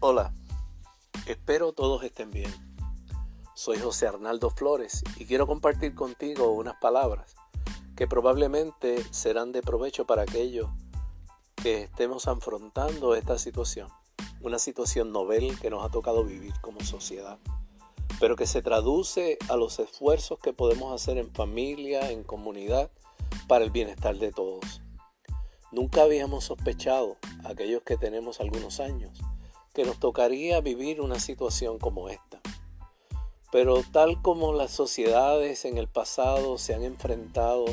Hola, espero todos estén bien. Soy José Arnaldo Flores y quiero compartir contigo unas palabras que probablemente serán de provecho para aquellos que estemos afrontando esta situación. Una situación novel que nos ha tocado vivir como sociedad, pero que se traduce a los esfuerzos que podemos hacer en familia, en comunidad, para el bienestar de todos. Nunca habíamos sospechado, aquellos que tenemos algunos años, que nos tocaría vivir una situación como esta. Pero tal como las sociedades en el pasado se han enfrentado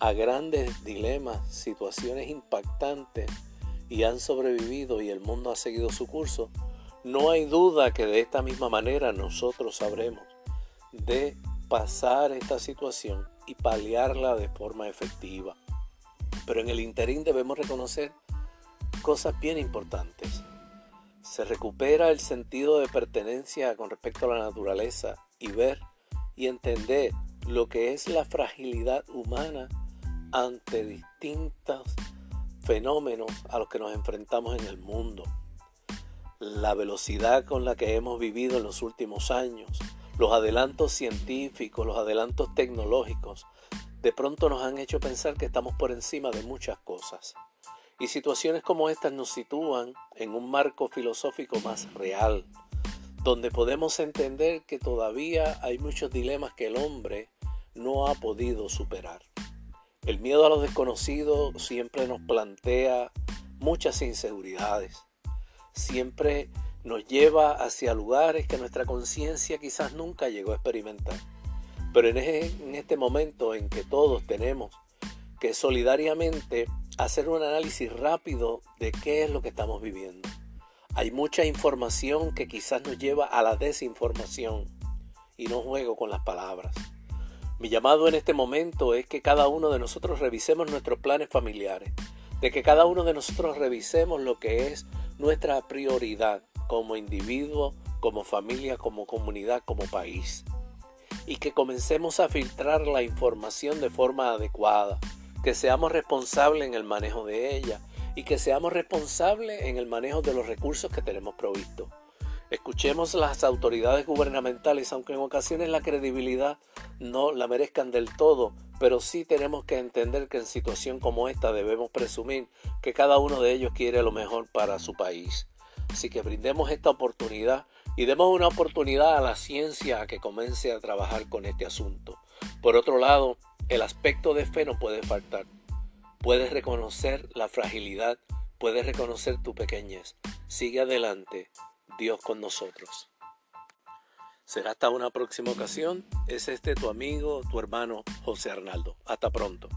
a grandes dilemas, situaciones impactantes y han sobrevivido y el mundo ha seguido su curso, no hay duda que de esta misma manera nosotros sabremos de pasar esta situación y paliarla de forma efectiva. Pero en el interín debemos reconocer cosas bien importantes se recupera el sentido de pertenencia con respecto a la naturaleza y ver y entender lo que es la fragilidad humana ante distintos fenómenos a los que nos enfrentamos en el mundo. La velocidad con la que hemos vivido en los últimos años, los adelantos científicos, los adelantos tecnológicos, de pronto nos han hecho pensar que estamos por encima de muchas cosas. Y situaciones como estas nos sitúan en un marco filosófico más real, donde podemos entender que todavía hay muchos dilemas que el hombre no ha podido superar. El miedo a lo desconocido siempre nos plantea muchas inseguridades, siempre nos lleva hacia lugares que nuestra conciencia quizás nunca llegó a experimentar. Pero en, este momento en que todos tenemos que solidariamente hacer un análisis rápido de qué es lo que estamos viviendo. Hay mucha información que quizás nos lleva a la desinformación y no juego con las palabras. Mi llamado en este momento es que cada uno de nosotros revisemos nuestros planes familiares, de que cada uno de nosotros revisemos lo que es nuestra prioridad como individuo, como familia, como comunidad, como país. Y que comencemos a filtrar la información de forma adecuada, que seamos responsables en el manejo de ella y que seamos responsables en el manejo de los recursos que tenemos provisto. Escuchemos las autoridades gubernamentales, aunque en ocasiones la credibilidad no la merezcan del todo, pero sí tenemos que entender que en situación como esta debemos presumir que cada uno de ellos quiere lo mejor para su país. Así que brindemos esta oportunidad y demos una oportunidad a la ciencia a que comience a trabajar con este asunto. Por otro lado, el aspecto de fe no puede faltar. Puedes reconocer la fragilidad, puedes reconocer tu pequeñez. Sigue adelante, Dios con nosotros. Será hasta una próxima ocasión. Es este tu amigo, tu hermano José Arnaldo. Hasta pronto.